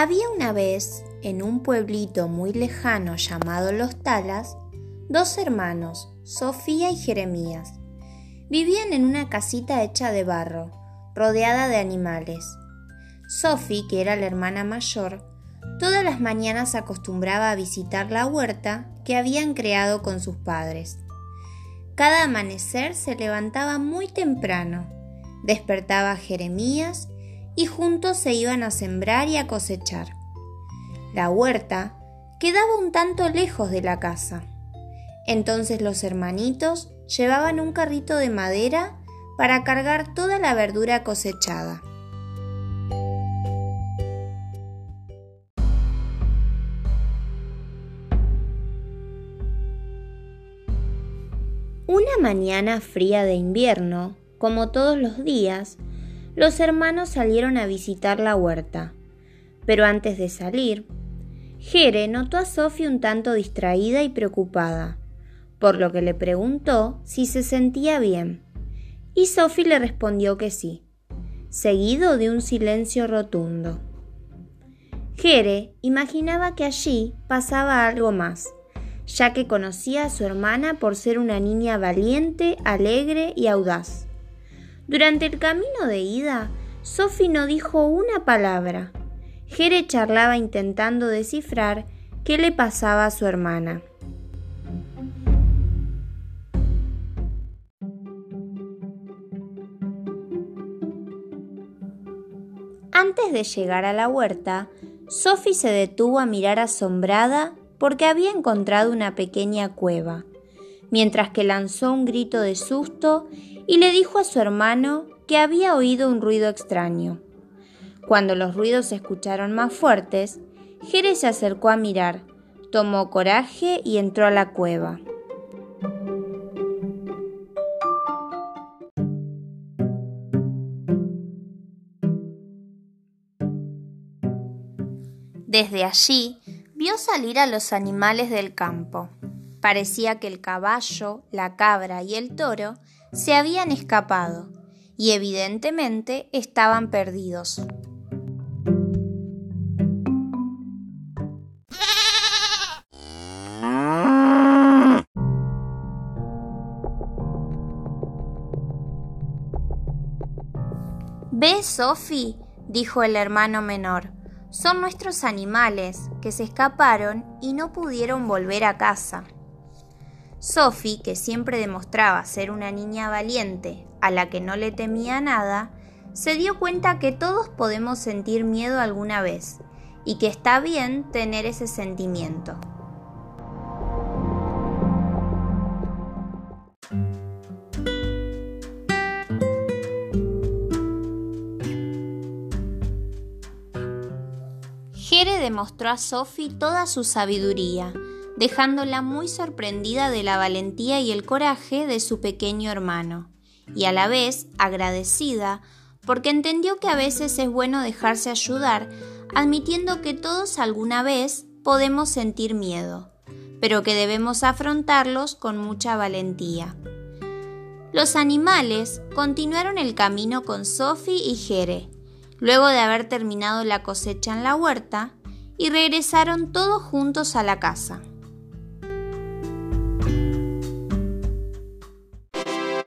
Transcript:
Había una vez, en un pueblito muy lejano llamado Los Talas, dos hermanos, Sofía y Jeremías. Vivían en una casita hecha de barro, rodeada de animales. Sofía, que era la hermana mayor, todas las mañanas acostumbraba a visitar la huerta que habían creado con sus padres. Cada amanecer se levantaba muy temprano, despertaba a Jeremías y juntos se iban a sembrar y a cosechar. La huerta quedaba un tanto lejos de la casa. Entonces los hermanitos llevaban un carrito de madera para cargar toda la verdura cosechada. Una mañana fría de invierno, como todos los días, los hermanos salieron a visitar la huerta. Pero antes de salir, Jere notó a Sofía un tanto distraída y preocupada, por lo que le preguntó si se sentía bien. Y Sophie le respondió que sí, seguido de un silencio rotundo. Jere imaginaba que allí pasaba algo más, ya que conocía a su hermana por ser una niña valiente, alegre y audaz. Durante el camino de ida, Sophie no dijo una palabra. Jere charlaba intentando descifrar qué le pasaba a su hermana. Antes de llegar a la huerta, Sophie se detuvo a mirar asombrada porque había encontrado una pequeña cueva, mientras que lanzó un grito de susto y le dijo a su hermano que había oído un ruido extraño. Cuando los ruidos se escucharon más fuertes, Jerez se acercó a mirar, tomó coraje y entró a la cueva. Desde allí vio salir a los animales del campo. Parecía que el caballo, la cabra y el toro se habían escapado y evidentemente estaban perdidos. Ve, Sophie, dijo el hermano menor, son nuestros animales que se escaparon y no pudieron volver a casa. Sophie, que siempre demostraba ser una niña valiente, a la que no le temía nada, se dio cuenta que todos podemos sentir miedo alguna vez y que está bien tener ese sentimiento. Jere demostró a Sophie toda su sabiduría dejándola muy sorprendida de la valentía y el coraje de su pequeño hermano, y a la vez agradecida porque entendió que a veces es bueno dejarse ayudar, admitiendo que todos alguna vez podemos sentir miedo, pero que debemos afrontarlos con mucha valentía. Los animales continuaron el camino con Sophie y Jere, luego de haber terminado la cosecha en la huerta, y regresaron todos juntos a la casa.